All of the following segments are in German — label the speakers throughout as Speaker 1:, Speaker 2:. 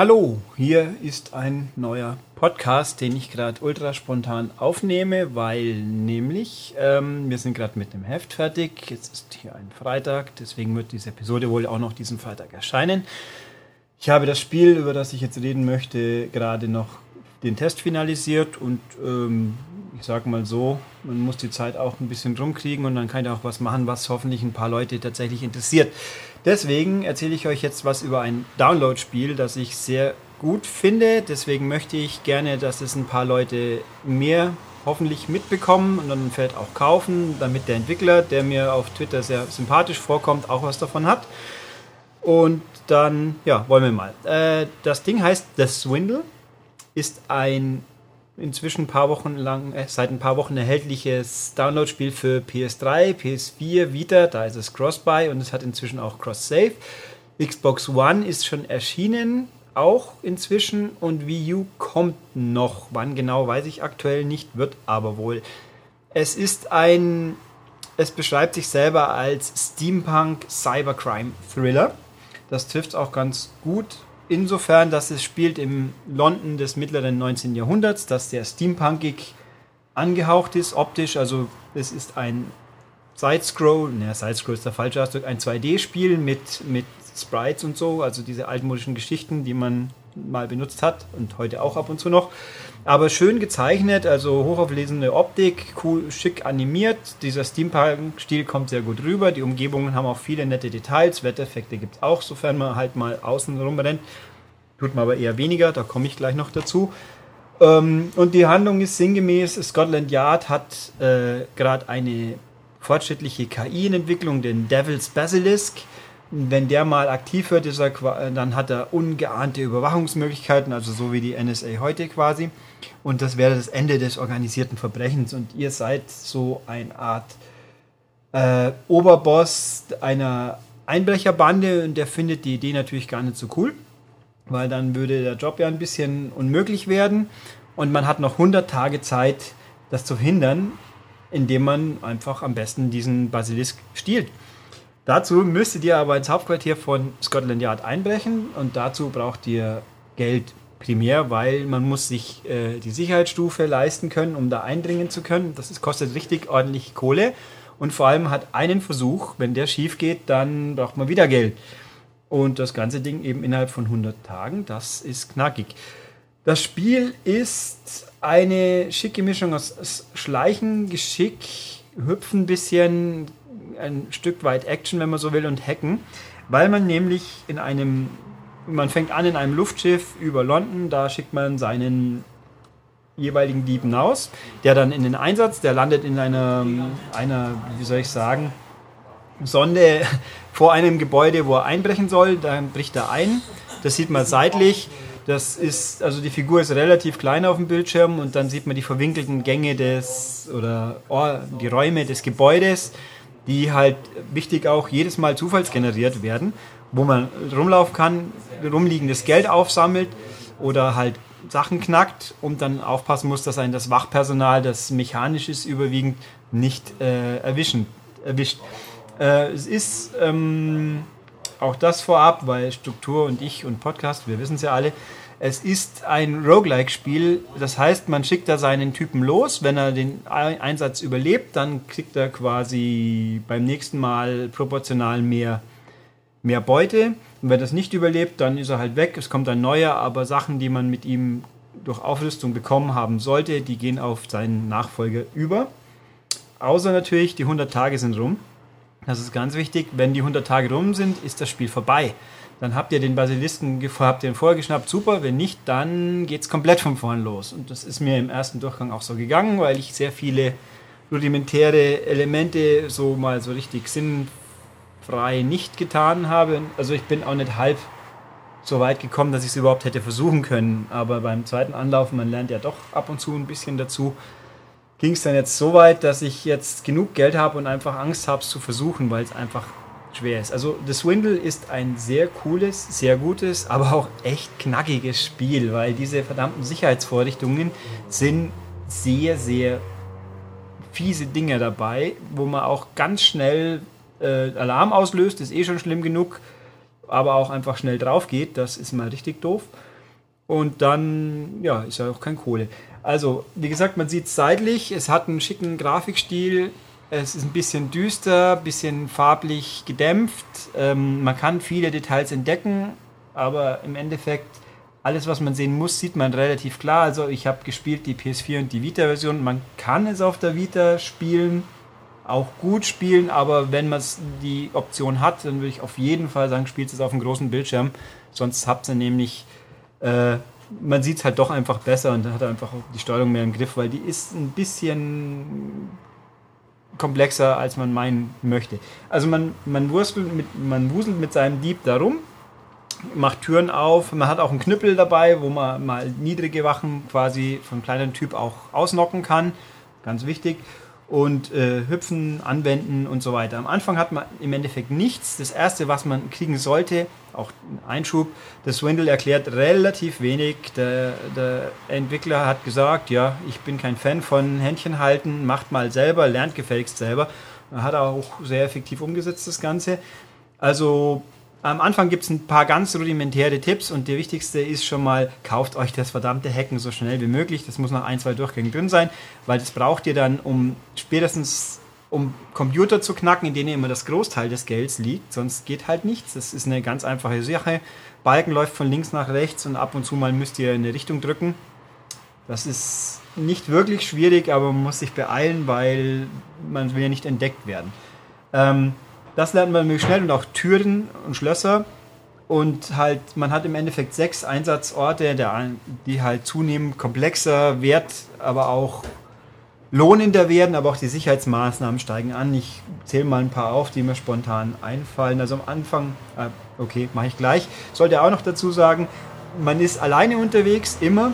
Speaker 1: Hallo, hier ist ein neuer Podcast, den ich gerade ultra spontan aufnehme, weil nämlich ähm, wir sind gerade mit dem Heft fertig. Jetzt ist hier ein Freitag, deswegen wird diese Episode wohl auch noch diesen Freitag erscheinen. Ich habe das Spiel, über das ich jetzt reden möchte, gerade noch den Test finalisiert und ähm, ich sage mal so, man muss die Zeit auch ein bisschen rumkriegen und dann kann ich auch was machen, was hoffentlich ein paar Leute tatsächlich interessiert. Deswegen erzähle ich euch jetzt was über ein Download-Spiel, das ich sehr gut finde. Deswegen möchte ich gerne, dass es ein paar Leute mehr hoffentlich mitbekommen und dann vielleicht auch kaufen, damit der Entwickler, der mir auf Twitter sehr sympathisch vorkommt, auch was davon hat. Und dann, ja, wollen wir mal. Äh, das Ding heißt The Swindle, ist ein inzwischen ein paar Wochen lang, äh, seit ein paar Wochen erhältliches Download-Spiel für PS3, PS4, Vita, da ist es Cross-Buy und es hat inzwischen auch Cross-Save. Xbox One ist schon erschienen, auch inzwischen und Wii U kommt noch. Wann genau, weiß ich aktuell nicht, wird aber wohl. Es ist ein, es beschreibt sich selber als Steampunk Cybercrime Thriller. Das trifft es auch ganz gut insofern, dass es spielt im London des mittleren 19. Jahrhunderts, das sehr steampunkig angehaucht ist, optisch. Also es ist ein Sidescroll, naja, Sidescroll ist der falsche Ausdruck, ein 2D-Spiel mit, mit Sprites und so, also diese altmodischen Geschichten, die man mal benutzt hat und heute auch ab und zu noch. Aber schön gezeichnet, also hochauflesende Optik, cool, schick animiert. Dieser Steampunk-Stil kommt sehr gut rüber. Die Umgebungen haben auch viele nette Details. Wettereffekte gibt es auch, sofern man halt mal außen rumrennt. Tut man aber eher weniger, da komme ich gleich noch dazu. Ähm, und die Handlung ist sinngemäß, Scotland Yard hat äh, gerade eine fortschrittliche KI in Entwicklung, den Devil's Basilisk wenn der mal aktiv wird, er, dann hat er ungeahnte Überwachungsmöglichkeiten, also so wie die NSA heute quasi. Und das wäre das Ende des organisierten Verbrechens. Und ihr seid so eine Art äh, Oberboss einer Einbrecherbande und der findet die Idee natürlich gar nicht so cool, weil dann würde der Job ja ein bisschen unmöglich werden. Und man hat noch 100 Tage Zeit, das zu hindern, indem man einfach am besten diesen Basilisk stiehlt. Dazu müsstet ihr aber ins Hauptquartier von Scotland Yard einbrechen und dazu braucht ihr Geld primär, weil man muss sich äh, die Sicherheitsstufe leisten können, um da eindringen zu können. Das ist, kostet richtig ordentlich Kohle und vor allem hat einen Versuch, wenn der schief geht, dann braucht man wieder Geld. Und das ganze Ding eben innerhalb von 100 Tagen, das ist knackig. Das Spiel ist eine schicke Mischung aus Schleichen, Geschick, Hüpfen bisschen, ein Stück weit Action, wenn man so will, und Hacken, weil man nämlich in einem, man fängt an in einem Luftschiff über London, da schickt man seinen jeweiligen Dieben aus, der dann in den Einsatz, der landet in einer, einer wie soll ich sagen, Sonde vor einem Gebäude, wo er einbrechen soll, dann bricht er ein, das sieht man seitlich, das ist, also die Figur ist relativ klein auf dem Bildschirm und dann sieht man die verwinkelten Gänge des, oder oh, die Räume des Gebäudes die halt wichtig auch jedes Mal zufallsgeneriert werden, wo man rumlaufen kann, rumliegendes Geld aufsammelt oder halt Sachen knackt und dann aufpassen muss, dass ein das Wachpersonal, das mechanisch ist, überwiegend nicht äh, erwischen, erwischt. Äh, es ist ähm, auch das vorab, weil Struktur und ich und Podcast, wir wissen es ja alle, es ist ein Roguelike-Spiel, das heißt, man schickt da seinen Typen los. Wenn er den Einsatz überlebt, dann kriegt er quasi beim nächsten Mal proportional mehr, mehr Beute. Und wenn er das nicht überlebt, dann ist er halt weg. Es kommt ein neuer, aber Sachen, die man mit ihm durch Aufrüstung bekommen haben sollte, die gehen auf seinen Nachfolger über. Außer natürlich, die 100 Tage sind rum. Das ist ganz wichtig. Wenn die 100 Tage rum sind, ist das Spiel vorbei dann habt ihr den Basilisken habt ihn vorgeschnappt, super. Wenn nicht, dann geht es komplett von vorn los. Und das ist mir im ersten Durchgang auch so gegangen, weil ich sehr viele rudimentäre Elemente so mal so richtig sinnfrei nicht getan habe. Also ich bin auch nicht halb so weit gekommen, dass ich es überhaupt hätte versuchen können. Aber beim zweiten Anlauf, man lernt ja doch ab und zu ein bisschen dazu, ging es dann jetzt so weit, dass ich jetzt genug Geld habe und einfach Angst habe, es zu versuchen, weil es einfach schwer ist. Also The Swindle ist ein sehr cooles, sehr gutes, aber auch echt knackiges Spiel, weil diese verdammten Sicherheitsvorrichtungen sind sehr, sehr fiese Dinge dabei, wo man auch ganz schnell äh, Alarm auslöst, ist eh schon schlimm genug, aber auch einfach schnell drauf geht, das ist mal richtig doof. Und dann, ja, ist ja auch kein Kohle. Also, wie gesagt, man sieht es seitlich, es hat einen schicken Grafikstil, es ist ein bisschen düster, ein bisschen farblich gedämpft. Ähm, man kann viele Details entdecken, aber im Endeffekt alles, was man sehen muss, sieht man relativ klar. Also ich habe gespielt die PS4 und die Vita-Version. Man kann es auf der Vita spielen, auch gut spielen, aber wenn man die Option hat, dann würde ich auf jeden Fall sagen, spielt es auf einem großen Bildschirm. Sonst habt ihr nämlich, äh, man sieht es halt doch einfach besser und hat einfach die Steuerung mehr im Griff, weil die ist ein bisschen komplexer, als man meinen möchte. Also man, man, mit, man wuselt mit seinem Dieb darum macht Türen auf. Man hat auch einen Knüppel dabei, wo man mal niedrige Wachen quasi von kleinem Typ auch ausnocken kann. Ganz wichtig. Und äh, hüpfen, anwenden und so weiter. Am Anfang hat man im Endeffekt nichts. Das erste, was man kriegen sollte, auch ein Einschub, das Swindle erklärt relativ wenig. Der, der Entwickler hat gesagt, ja, ich bin kein Fan von Händchen halten, macht mal selber, lernt gefälligst selber. Hat auch sehr effektiv umgesetzt, das Ganze. Also am Anfang gibt es ein paar ganz rudimentäre Tipps und der wichtigste ist schon mal, kauft euch das verdammte Hacken so schnell wie möglich. Das muss nach ein, zwei Durchgängen drin sein, weil das braucht ihr dann, um spätestens um Computer zu knacken, in denen immer das Großteil des Gelds liegt. Sonst geht halt nichts. Das ist eine ganz einfache Sache. Balken läuft von links nach rechts und ab und zu mal müsst ihr in eine Richtung drücken. Das ist nicht wirklich schwierig, aber man muss sich beeilen, weil man will ja nicht entdeckt werden. Ähm, das lernt man möglichst schnell und auch Türen und Schlösser. Und halt, man hat im Endeffekt sechs Einsatzorte, die halt zunehmend komplexer, wert, aber auch lohnender werden, aber auch die Sicherheitsmaßnahmen steigen an. Ich zähle mal ein paar auf, die mir spontan einfallen. Also am Anfang, äh, okay, mache ich gleich. Sollte auch noch dazu sagen, man ist alleine unterwegs, immer.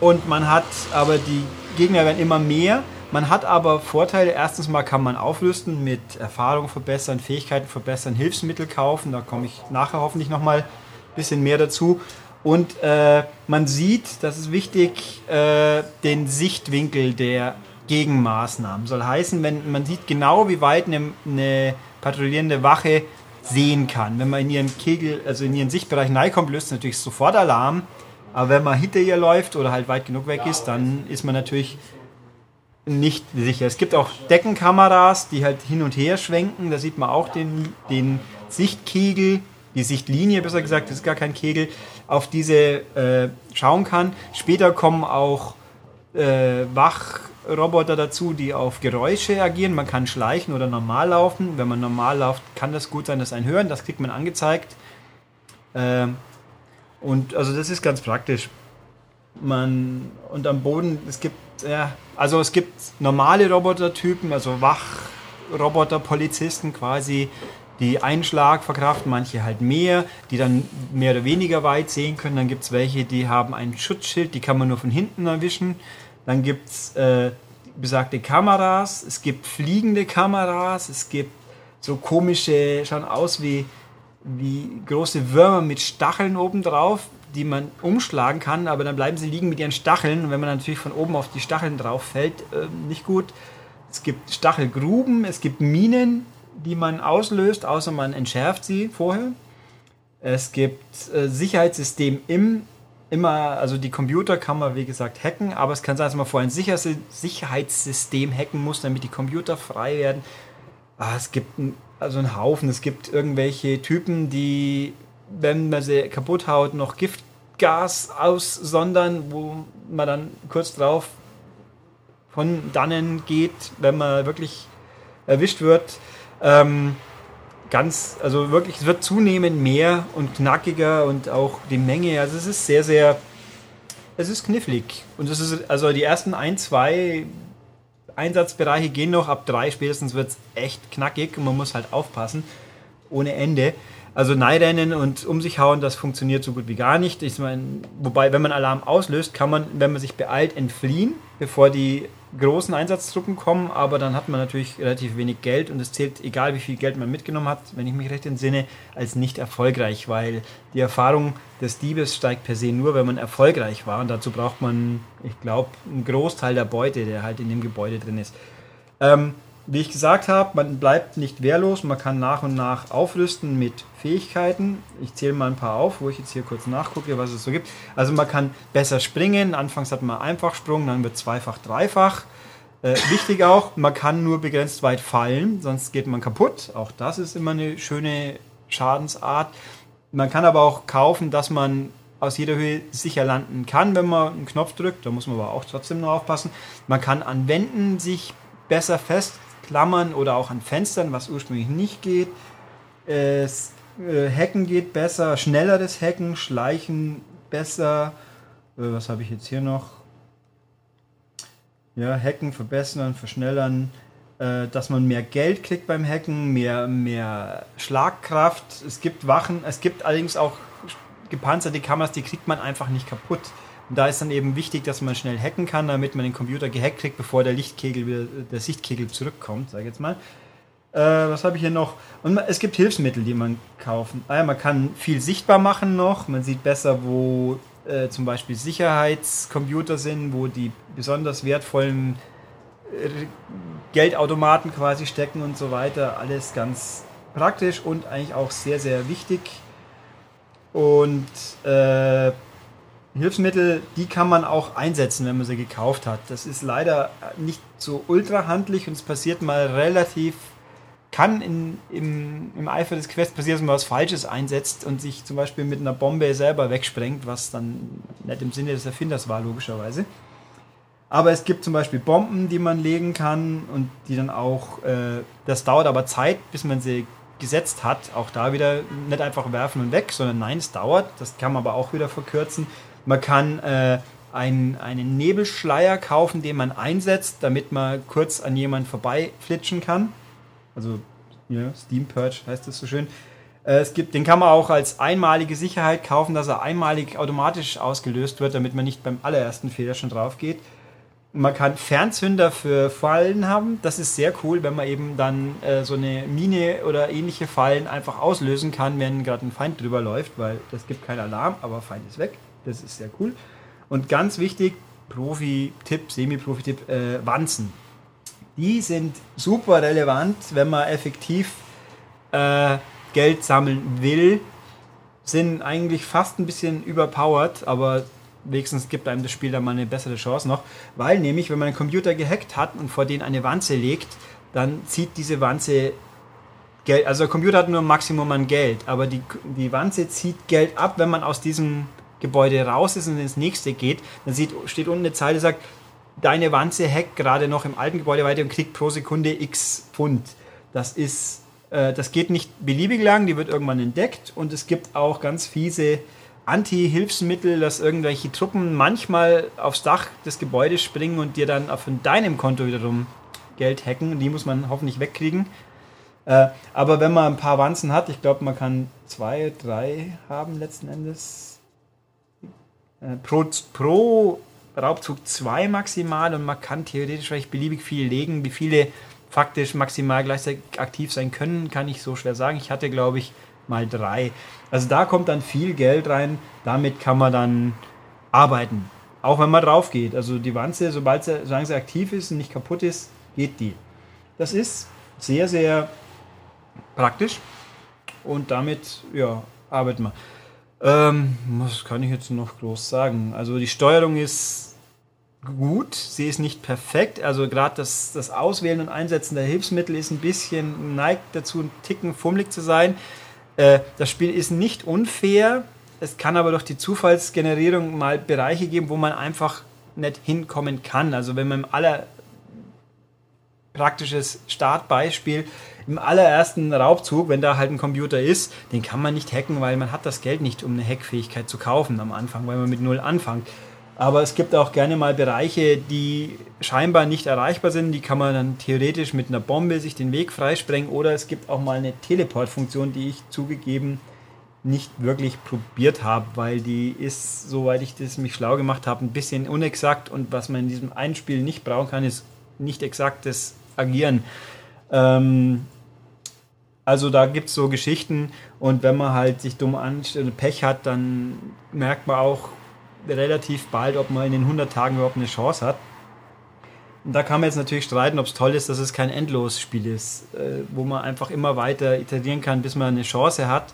Speaker 1: Und man hat aber die Gegner werden immer mehr. Man hat aber Vorteile. Erstens mal kann man aufrüsten, mit Erfahrung verbessern, Fähigkeiten verbessern, Hilfsmittel kaufen. Da komme ich nachher hoffentlich nochmal ein bisschen mehr dazu. Und äh, man sieht, das ist wichtig, äh, den Sichtwinkel der Gegenmaßnahmen. Soll heißen, wenn man sieht genau, wie weit eine, eine patrouillierende Wache sehen kann. Wenn man in ihren Kegel, also in ihren Sichtbereich reinkommt, löst natürlich sofort Alarm. Aber wenn man hinter ihr läuft oder halt weit genug weg ist, dann ist man natürlich nicht sicher. Es gibt auch Deckenkameras, die halt hin und her schwenken. Da sieht man auch den, den Sichtkegel, die Sichtlinie, besser gesagt, das ist gar kein Kegel, auf diese äh, schauen kann. Später kommen auch äh, Wachroboter dazu, die auf Geräusche agieren. Man kann schleichen oder normal laufen. Wenn man normal läuft, kann das gut sein, dass ein hören. Das kriegt man angezeigt. Äh, und also das ist ganz praktisch. Man und am Boden, es gibt ja, also es gibt normale Robotertypen, also Wachroboter, Polizisten quasi, die einen Schlag verkraften, manche halt mehr, die dann mehr oder weniger weit sehen können. Dann gibt es welche, die haben ein Schutzschild, die kann man nur von hinten erwischen. Dann gibt es äh, besagte Kameras, es gibt fliegende Kameras, es gibt so komische, schauen aus wie, wie große Würmer mit Stacheln obendrauf die man umschlagen kann, aber dann bleiben sie liegen mit ihren Stacheln. Und wenn man natürlich von oben auf die Stacheln drauf fällt, äh, nicht gut. Es gibt Stachelgruben, es gibt Minen, die man auslöst, außer man entschärft sie vorher. Es gibt äh, Sicherheitssystem im immer, also die Computer kann man wie gesagt hacken, aber es kann sein, dass man vorher ein Sicherheitssystem hacken muss, damit die Computer frei werden. Ah, es gibt ein, also einen Haufen, es gibt irgendwelche Typen, die wenn man sie kaputt haut, noch Giftgas aussondern, wo man dann kurz drauf von dannen geht, wenn man wirklich erwischt wird. Ähm, ganz, also wirklich, es wird zunehmend mehr und knackiger und auch die Menge, also es ist sehr, sehr, es ist knifflig. Und es ist, also die ersten ein, zwei Einsatzbereiche gehen noch, ab drei spätestens wird es echt knackig und man muss halt aufpassen, ohne Ende. Also Neirennen und um sich hauen, das funktioniert so gut wie gar nicht. Ich meine, wobei, wenn man Alarm auslöst, kann man, wenn man sich beeilt, entfliehen, bevor die großen Einsatztruppen kommen. Aber dann hat man natürlich relativ wenig Geld und es zählt, egal wie viel Geld man mitgenommen hat, wenn ich mich recht entsinne, als nicht erfolgreich, weil die Erfahrung des Diebes steigt per se nur, wenn man erfolgreich war. Und dazu braucht man, ich glaube, einen Großteil der Beute, der halt in dem Gebäude drin ist. Ähm, wie ich gesagt habe, man bleibt nicht wehrlos, man kann nach und nach aufrüsten mit Fähigkeiten. Ich zähle mal ein paar auf, wo ich jetzt hier kurz nachgucke, was es so gibt. Also man kann besser springen, anfangs hat man einfach Sprung, dann wird zweifach, dreifach. Äh, wichtig auch, man kann nur begrenzt weit fallen, sonst geht man kaputt. Auch das ist immer eine schöne Schadensart. Man kann aber auch kaufen, dass man aus jeder Höhe sicher landen kann, wenn man einen Knopf drückt. Da muss man aber auch trotzdem nur aufpassen. Man kann an Wänden sich besser festklammern oder auch an Fenstern, was ursprünglich nicht geht. Es, äh, Hacken geht besser, schnelleres Hacken, Schleichen besser. Äh, was habe ich jetzt hier noch? Ja, Hacken verbessern, verschnellern, äh, dass man mehr Geld kriegt beim Hacken, mehr, mehr Schlagkraft. Es gibt Wachen, es gibt allerdings auch gepanzerte Kameras, die kriegt man einfach nicht kaputt. Und da ist dann eben wichtig, dass man schnell hacken kann, damit man den Computer gehackt kriegt, bevor der Lichtkegel wieder, der Sichtkegel zurückkommt, sag ich jetzt mal. Äh, was habe ich hier noch? Und es gibt Hilfsmittel, die man kaufen. Ah ja, man kann viel sichtbar machen noch. Man sieht besser, wo äh, zum Beispiel Sicherheitscomputer sind, wo die besonders wertvollen äh, Geldautomaten quasi stecken und so weiter. Alles ganz praktisch und eigentlich auch sehr, sehr wichtig. Und äh, Hilfsmittel, die kann man auch einsetzen, wenn man sie gekauft hat. Das ist leider nicht so ultra handlich und es passiert mal relativ, kann in, im, im Eifer des Quests passieren, dass man was Falsches einsetzt und sich zum Beispiel mit einer Bombe selber wegsprengt, was dann nicht im Sinne des Erfinders war, logischerweise. Aber es gibt zum Beispiel Bomben, die man legen kann und die dann auch, äh, das dauert aber Zeit, bis man sie gesetzt hat. Auch da wieder nicht einfach werfen und weg, sondern nein, es dauert. Das kann man aber auch wieder verkürzen. Man kann äh, ein, einen Nebelschleier kaufen, den man einsetzt, damit man kurz an jemanden vorbeiflitschen kann. Also ja, Steam Purge heißt das so schön. Äh, es gibt, den kann man auch als einmalige Sicherheit kaufen, dass er einmalig automatisch ausgelöst wird, damit man nicht beim allerersten Fehler schon drauf geht. Man kann Fernzünder für Fallen haben. Das ist sehr cool, wenn man eben dann äh, so eine Mine oder ähnliche Fallen einfach auslösen kann, wenn gerade ein Feind drüber läuft, weil das gibt keinen Alarm, aber Feind ist weg. Das ist sehr cool. Und ganz wichtig, Profi-Tipp, Semi-Profi-Tipp, äh, Wanzen. Die sind super relevant, wenn man effektiv äh, Geld sammeln will. Sind eigentlich fast ein bisschen überpowered, aber wenigstens gibt einem das Spiel dann mal eine bessere Chance noch. Weil nämlich, wenn man einen Computer gehackt hat und vor den eine Wanze legt, dann zieht diese Wanze Geld. Also der Computer hat nur ein Maximum an Geld, aber die, die Wanze zieht Geld ab, wenn man aus diesem Gebäude raus ist und ins nächste geht. Dann sieht, steht unten eine Zeile, die sagt, deine Wanze hackt gerade noch im alten Gebäude weiter und kriegt pro Sekunde x Pfund. Das ist, äh, das geht nicht beliebig lang, die wird irgendwann entdeckt und es gibt auch ganz fiese Anti-Hilfsmittel, dass irgendwelche Truppen manchmal aufs Dach des Gebäudes springen und dir dann von deinem Konto wiederum Geld hacken. Die muss man hoffentlich wegkriegen. Äh, aber wenn man ein paar Wanzen hat, ich glaube, man kann zwei, drei haben letzten Endes. Äh, pro, pro Raubzug zwei maximal und man kann theoretisch vielleicht beliebig viel legen. Wie viele faktisch maximal gleichzeitig aktiv sein können, kann ich so schwer sagen. Ich hatte, glaube ich, mal drei. Also da kommt dann viel Geld rein, damit kann man dann arbeiten. Auch wenn man drauf geht. Also die Wanze, sobald sie, solange sie aktiv ist und nicht kaputt ist, geht die. Das ist sehr, sehr praktisch und damit ja, arbeiten wir. Ähm, was kann ich jetzt noch groß sagen? Also die Steuerung ist gut, sie ist nicht perfekt. Also gerade das, das Auswählen und Einsetzen der Hilfsmittel ist ein bisschen neigt dazu, ein Ticken fummelig zu sein. Äh, das Spiel ist nicht unfair. Es kann aber durch die Zufallsgenerierung mal Bereiche geben, wo man einfach nicht hinkommen kann. Also wenn man im aller praktisches Startbeispiel im allerersten Raubzug, wenn da halt ein Computer ist, den kann man nicht hacken, weil man hat das Geld nicht, um eine Hackfähigkeit zu kaufen am Anfang, weil man mit null anfängt. Aber es gibt auch gerne mal Bereiche, die scheinbar nicht erreichbar sind. Die kann man dann theoretisch mit einer Bombe sich den Weg freisprengen. Oder es gibt auch mal eine Teleportfunktion, die ich zugegeben nicht wirklich probiert habe, weil die ist, soweit ich das mich schlau gemacht habe, ein bisschen unexakt. Und was man in diesem einen Spiel nicht brauchen kann, ist nicht exaktes Agieren. Ähm, also da gibt es so Geschichten und wenn man halt sich dumm anstellt, Pech hat, dann merkt man auch, relativ bald, ob man in den 100 Tagen überhaupt eine Chance hat. Und da kann man jetzt natürlich streiten, ob es toll ist, dass es kein Endlosspiel ist, äh, wo man einfach immer weiter iterieren kann, bis man eine Chance hat.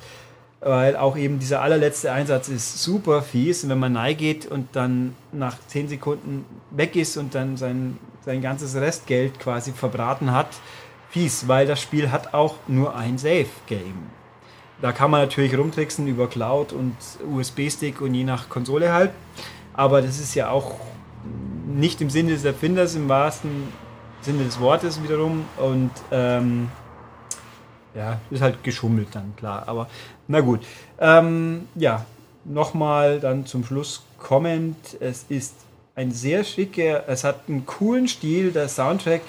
Speaker 1: Weil auch eben dieser allerletzte Einsatz ist super fies. Und wenn man nahe geht und dann nach 10 Sekunden weg ist und dann sein, sein ganzes Restgeld quasi verbraten hat, fies, weil das Spiel hat auch nur ein Save-Game. Da kann man natürlich rumtricksen über Cloud und USB-Stick und je nach Konsole halt. Aber das ist ja auch nicht im Sinne des Erfinders, im wahrsten Sinne des Wortes wiederum. Und ähm, ja, ist halt geschummelt dann, klar. Aber na gut. Ähm, ja, nochmal dann zum Schluss kommend. Es ist ein sehr schicker, es hat einen coolen Stil. Der Soundtrack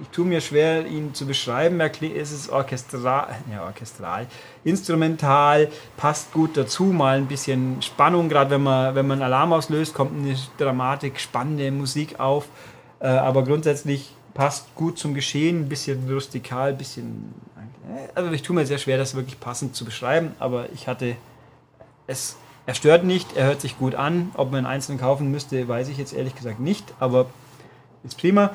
Speaker 1: ich tue mir schwer, ihn zu beschreiben. Es ist orchestral, ja, orchestral, instrumental, passt gut dazu, mal ein bisschen Spannung, gerade wenn man, wenn man Alarm auslöst, kommt eine Dramatik, spannende Musik auf. Äh, aber grundsätzlich passt gut zum Geschehen, ein bisschen rustikal, ein bisschen. Äh, also ich tue mir sehr schwer, das wirklich passend zu beschreiben, aber ich hatte es. Er stört nicht, er hört sich gut an. Ob man ihn einzeln kaufen müsste, weiß ich jetzt ehrlich gesagt nicht, aber ist prima.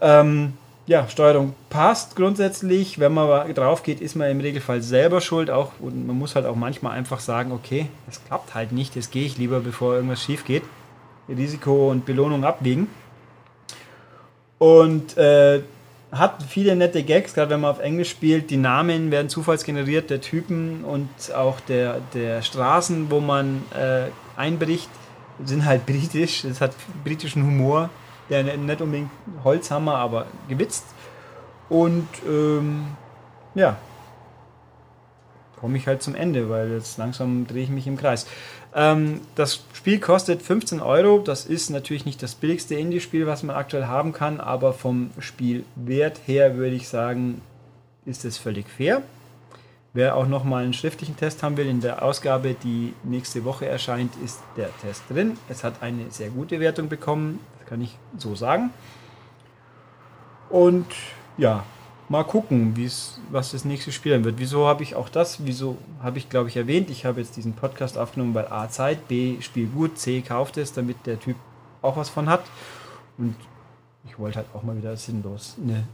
Speaker 1: Ähm, ja, Steuerung passt grundsätzlich. Wenn man drauf geht, ist man im Regelfall selber schuld. Auch, und man muss halt auch manchmal einfach sagen, okay, das klappt halt nicht, jetzt gehe ich lieber, bevor irgendwas schief geht. Risiko und Belohnung abwiegen. Und äh, hat viele nette Gags, gerade wenn man auf Englisch spielt. Die Namen werden zufallsgeneriert, der Typen und auch der, der Straßen, wo man äh, einbricht, sind halt britisch. Es hat britischen Humor der nicht unbedingt Holzhammer, aber gewitzt. Und ähm, ja, komme ich halt zum Ende, weil jetzt langsam drehe ich mich im Kreis. Ähm, das Spiel kostet 15 Euro. Das ist natürlich nicht das billigste Indie-Spiel, was man aktuell haben kann, aber vom Spielwert her würde ich sagen, ist es völlig fair. Wer auch noch mal einen schriftlichen Test haben will, in der Ausgabe, die nächste Woche erscheint, ist der Test drin. Es hat eine sehr gute Wertung bekommen kann ich so sagen. Und ja, mal gucken, was das nächste Spiel dann wird. Wieso habe ich auch das? Wieso habe ich, glaube ich, erwähnt? Ich habe jetzt diesen Podcast aufgenommen, weil A Zeit, B Spiel gut, C kauft es, damit der Typ auch was von hat. Und ich wollte halt auch mal wieder sinnlos eine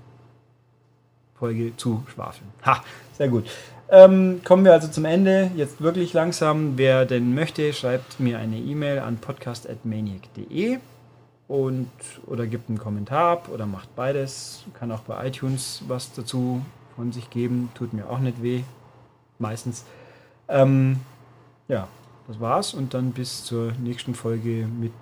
Speaker 1: Folge zu schwafeln. Ha, sehr gut. Ähm, kommen wir also zum Ende. Jetzt wirklich langsam. Wer denn möchte, schreibt mir eine E-Mail an podcast.maniac.de und oder gibt einen Kommentar ab oder macht beides. Kann auch bei iTunes was dazu von sich geben. Tut mir auch nicht weh. Meistens. Ähm, ja, das war's und dann bis zur nächsten Folge mit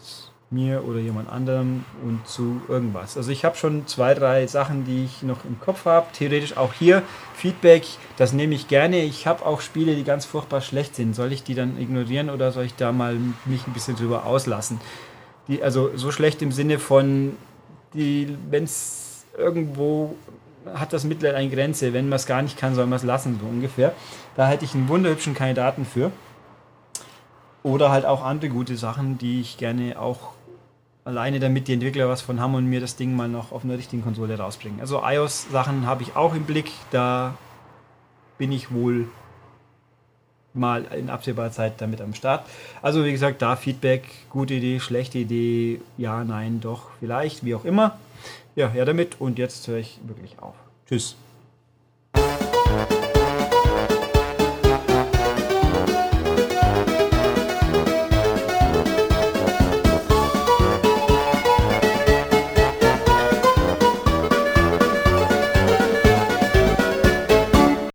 Speaker 1: mir oder jemand anderem und zu irgendwas. Also ich habe schon zwei, drei Sachen, die ich noch im Kopf habe. Theoretisch auch hier Feedback, das nehme ich gerne. Ich habe auch Spiele, die ganz furchtbar schlecht sind. Soll ich die dann ignorieren oder soll ich da mal mich ein bisschen drüber auslassen? Die, also so schlecht im Sinne von, wenn es irgendwo hat das Mittel eine Grenze. Wenn man es gar nicht kann, soll man es lassen, so ungefähr. Da hätte ich einen wunderhübschen Kandidaten für. Oder halt auch andere gute Sachen, die ich gerne auch alleine damit die Entwickler was von haben und mir das Ding mal noch auf einer richtigen Konsole rausbringen. Also iOS-Sachen habe ich auch im Blick. Da bin ich wohl mal in absehbarer Zeit damit am Start. Also wie gesagt, da Feedback, gute Idee, schlechte Idee, ja, nein, doch, vielleicht, wie auch immer. Ja, her damit und jetzt höre ich wirklich auf. Tschüss.